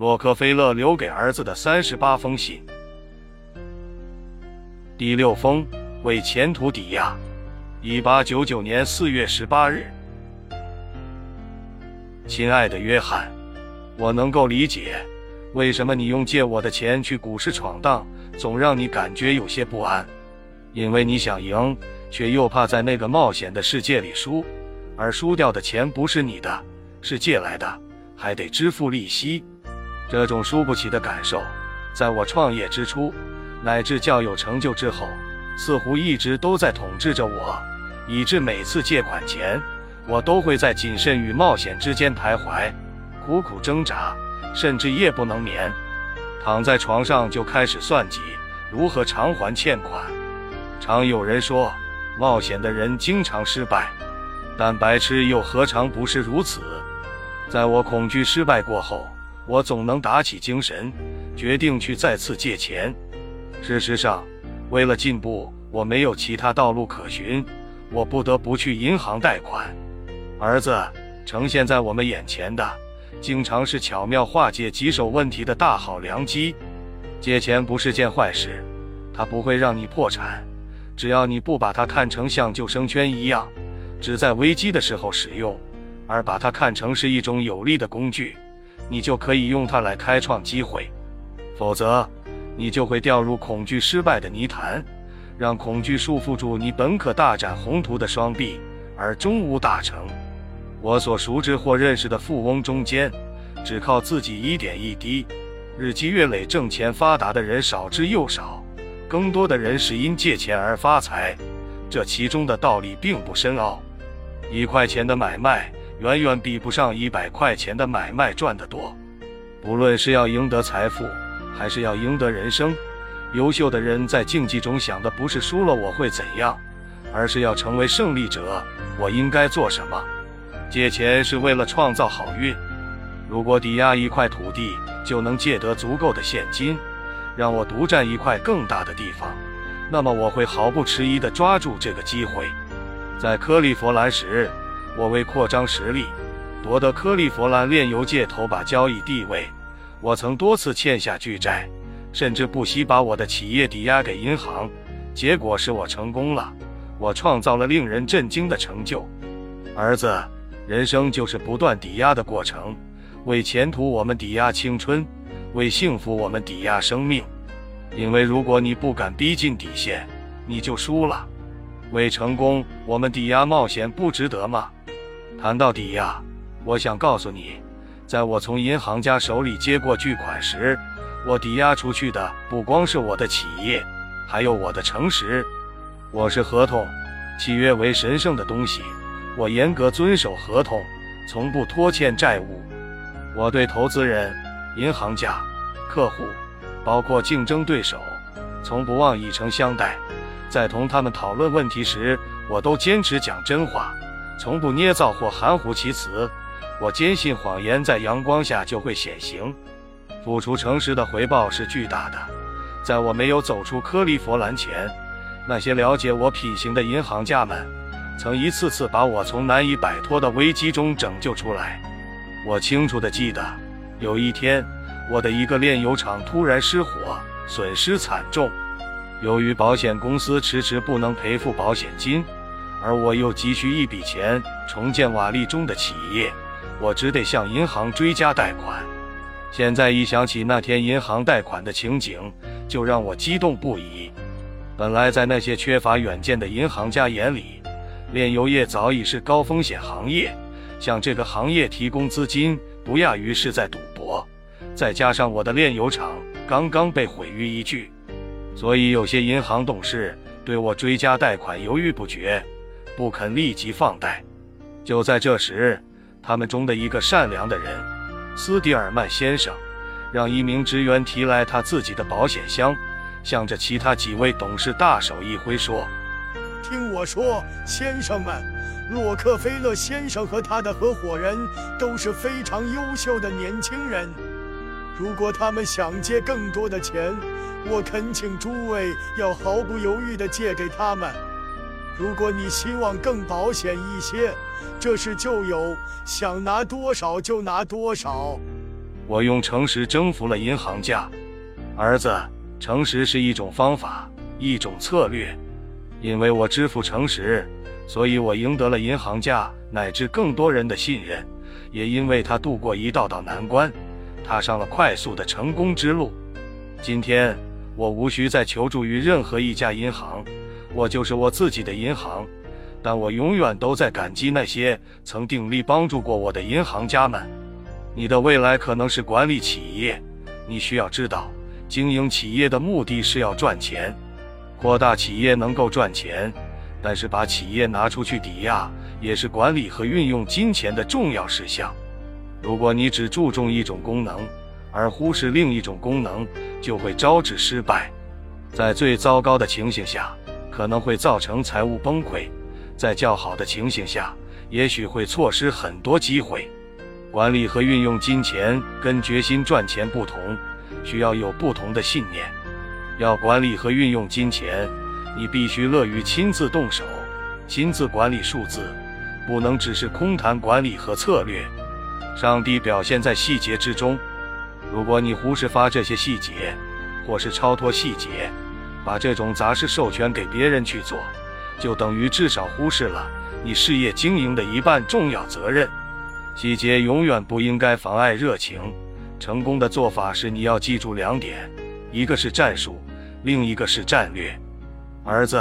洛克菲勒留给儿子的三十八封信。第六封，为前途抵押。一八九九年四月十八日，亲爱的约翰，我能够理解，为什么你用借我的钱去股市闯荡，总让你感觉有些不安，因为你想赢，却又怕在那个冒险的世界里输，而输掉的钱不是你的，是借来的，还得支付利息。这种输不起的感受，在我创业之初。乃至较有成就之后，似乎一直都在统治着我，以致每次借款前，我都会在谨慎与冒险之间徘徊，苦苦挣扎，甚至夜不能眠，躺在床上就开始算计如何偿还欠款。常有人说，冒险的人经常失败，但白痴又何尝不是如此？在我恐惧失败过后，我总能打起精神，决定去再次借钱。事实上，为了进步，我没有其他道路可循，我不得不去银行贷款。儿子，呈现在我们眼前的，经常是巧妙化解棘手问题的大好良机。借钱不是件坏事，它不会让你破产，只要你不把它看成像救生圈一样，只在危机的时候使用，而把它看成是一种有力的工具，你就可以用它来开创机会。否则，你就会掉入恐惧失败的泥潭，让恐惧束缚住你本可大展宏图的双臂，而终无大成。我所熟知或认识的富翁中间，只靠自己一点一滴、日积月累挣钱发达的人少之又少，更多的人是因借钱而发财。这其中的道理并不深奥，一块钱的买卖远远比不上一百块钱的买卖赚得多。不论是要赢得财富，还是要赢得人生。优秀的人在竞技中想的不是输了我会怎样，而是要成为胜利者，我应该做什么。借钱是为了创造好运。如果抵押一块土地就能借得足够的现金，让我独占一块更大的地方，那么我会毫不迟疑地抓住这个机会。在克利佛兰时，我为扩张实力，夺得克利佛兰炼油界头把交易地位。我曾多次欠下巨债，甚至不惜把我的企业抵押给银行，结果是我成功了。我创造了令人震惊的成就。儿子，人生就是不断抵押的过程，为前途我们抵押青春，为幸福我们抵押生命。因为如果你不敢逼近底线，你就输了。为成功，我们抵押冒险不值得吗？谈到抵押，我想告诉你。在我从银行家手里接过巨款时，我抵押出去的不光是我的企业，还有我的诚实。我是合同，契约为神圣的东西，我严格遵守合同，从不拖欠债务。我对投资人、银行家、客户，包括竞争对手，从不忘以诚相待。在同他们讨论问题时，我都坚持讲真话，从不捏造或含糊其辞。我坚信谎言在阳光下就会显形，付出诚实的回报是巨大的。在我没有走出科利佛兰前，那些了解我品行的银行家们，曾一次次把我从难以摆脱的危机中拯救出来。我清楚地记得，有一天，我的一个炼油厂突然失火，损失惨重。由于保险公司迟迟不能赔付保险金，而我又急需一笔钱重建瓦砾中的企业。我只得向银行追加贷款。现在一想起那天银行贷款的情景，就让我激动不已。本来在那些缺乏远见的银行家眼里，炼油业早已是高风险行业，向这个行业提供资金，不亚于是在赌博。再加上我的炼油厂刚刚被毁于一炬，所以有些银行董事对我追加贷款犹豫不决，不肯立即放贷。就在这时，他们中的一个善良的人，斯蒂尔曼先生，让一名职员提来他自己的保险箱，向着其他几位董事大手一挥，说：“听我说，先生们，洛克菲勒先生和他的合伙人都是非常优秀的年轻人。如果他们想借更多的钱，我恳请诸位要毫不犹豫地借给他们。”如果你希望更保险一些，这时就有想拿多少就拿多少。我用诚实征服了银行家。儿子，诚实是一种方法，一种策略。因为我支付诚实，所以我赢得了银行家乃至更多人的信任。也因为他度过一道道难关，踏上了快速的成功之路。今天，我无需再求助于任何一家银行，我就是我自己的银行。但我永远都在感激那些曾鼎力帮助过我的银行家们。你的未来可能是管理企业，你需要知道，经营企业的目的是要赚钱，扩大企业能够赚钱，但是把企业拿出去抵押，也是管理和运用金钱的重要事项。如果你只注重一种功能，而忽视另一种功能，就会招致失败。在最糟糕的情形下，可能会造成财务崩溃。在较好的情形下，也许会错失很多机会。管理和运用金钱跟决心赚钱不同，需要有不同的信念。要管理和运用金钱，你必须乐于亲自动手，亲自管理数字，不能只是空谈管理和策略。上帝表现在细节之中。如果你忽视发这些细节，或是超脱细节，把这种杂事授权给别人去做。就等于至少忽视了你事业经营的一半重要责任。细节永远不应该妨碍热情。成功的做法是你要记住两点：一个是战术，另一个是战略。儿子，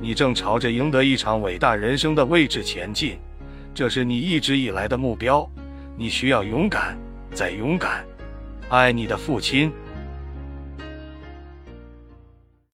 你正朝着赢得一场伟大人生的位置前进，这是你一直以来的目标。你需要勇敢，再勇敢。爱你的父亲。